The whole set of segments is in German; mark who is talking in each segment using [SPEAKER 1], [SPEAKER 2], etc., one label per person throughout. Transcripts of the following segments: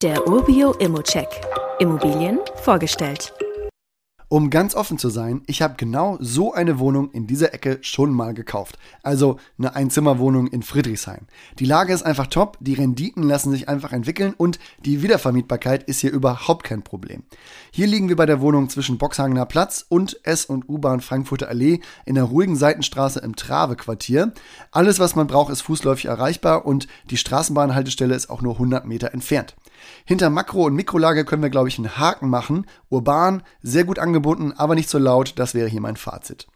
[SPEAKER 1] Der Urbio Immocheck. Immobilien vorgestellt.
[SPEAKER 2] Um ganz offen zu sein, ich habe genau so eine Wohnung in dieser Ecke schon mal gekauft. Also eine Einzimmerwohnung in Friedrichshain. Die Lage ist einfach top, die Renditen lassen sich einfach entwickeln und die Wiedervermietbarkeit ist hier überhaupt kein Problem. Hier liegen wir bei der Wohnung zwischen Boxhagener Platz und S- und U-Bahn Frankfurter Allee in der ruhigen Seitenstraße im Trave-Quartier. Alles, was man braucht, ist fußläufig erreichbar und die Straßenbahnhaltestelle ist auch nur 100 Meter entfernt. Hinter Makro- und Mikrolage können wir, glaube ich, einen Haken machen. Urban, sehr gut angebunden, aber nicht so laut. Das wäre hier mein Fazit.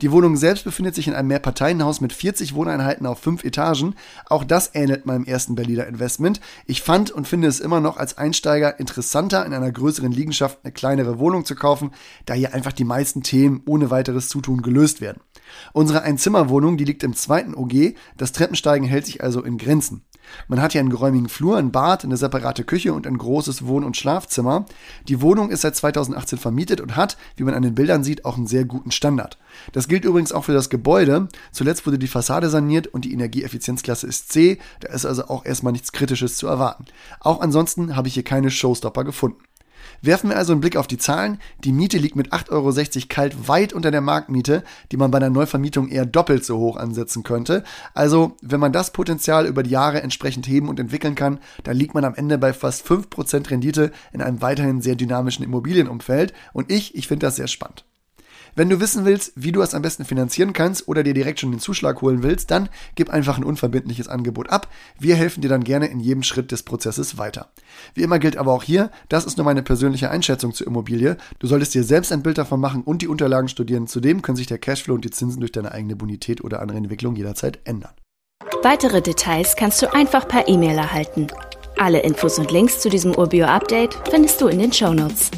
[SPEAKER 2] Die Wohnung selbst befindet sich in einem Mehrparteienhaus mit 40 Wohneinheiten auf fünf Etagen. Auch das ähnelt meinem ersten Berliner Investment. Ich fand und finde es immer noch als Einsteiger interessanter, in einer größeren Liegenschaft eine kleinere Wohnung zu kaufen, da hier einfach die meisten Themen ohne weiteres Zutun gelöst werden. Unsere Einzimmerwohnung, die liegt im zweiten OG, das Treppensteigen hält sich also in Grenzen. Man hat hier einen geräumigen Flur, ein Bad, eine separate Küche und ein großes Wohn- und Schlafzimmer. Die Wohnung ist seit 2018 vermietet und hat, wie man an den Bildern sieht, auch einen sehr guten Standard. Das gilt übrigens auch für das Gebäude. Zuletzt wurde die Fassade saniert und die Energieeffizienzklasse ist C. Da ist also auch erstmal nichts Kritisches zu erwarten. Auch ansonsten habe ich hier keine Showstopper gefunden. Werfen wir also einen Blick auf die Zahlen. Die Miete liegt mit 8,60 Euro kalt weit unter der Marktmiete, die man bei einer Neuvermietung eher doppelt so hoch ansetzen könnte. Also, wenn man das Potenzial über die Jahre entsprechend heben und entwickeln kann, dann liegt man am Ende bei fast 5% Rendite in einem weiterhin sehr dynamischen Immobilienumfeld. Und ich, ich finde das sehr spannend. Wenn du wissen willst, wie du es am besten finanzieren kannst oder dir direkt schon den Zuschlag holen willst, dann gib einfach ein unverbindliches Angebot ab. Wir helfen dir dann gerne in jedem Schritt des Prozesses weiter. Wie immer gilt aber auch hier, das ist nur meine persönliche Einschätzung zur Immobilie. Du solltest dir selbst ein Bild davon machen und die Unterlagen studieren. Zudem können sich der Cashflow und die Zinsen durch deine eigene Bonität oder andere Entwicklung jederzeit ändern.
[SPEAKER 1] Weitere Details kannst du einfach per E-Mail erhalten. Alle Infos und Links zu diesem Urbio-Update findest du in den Show Notes.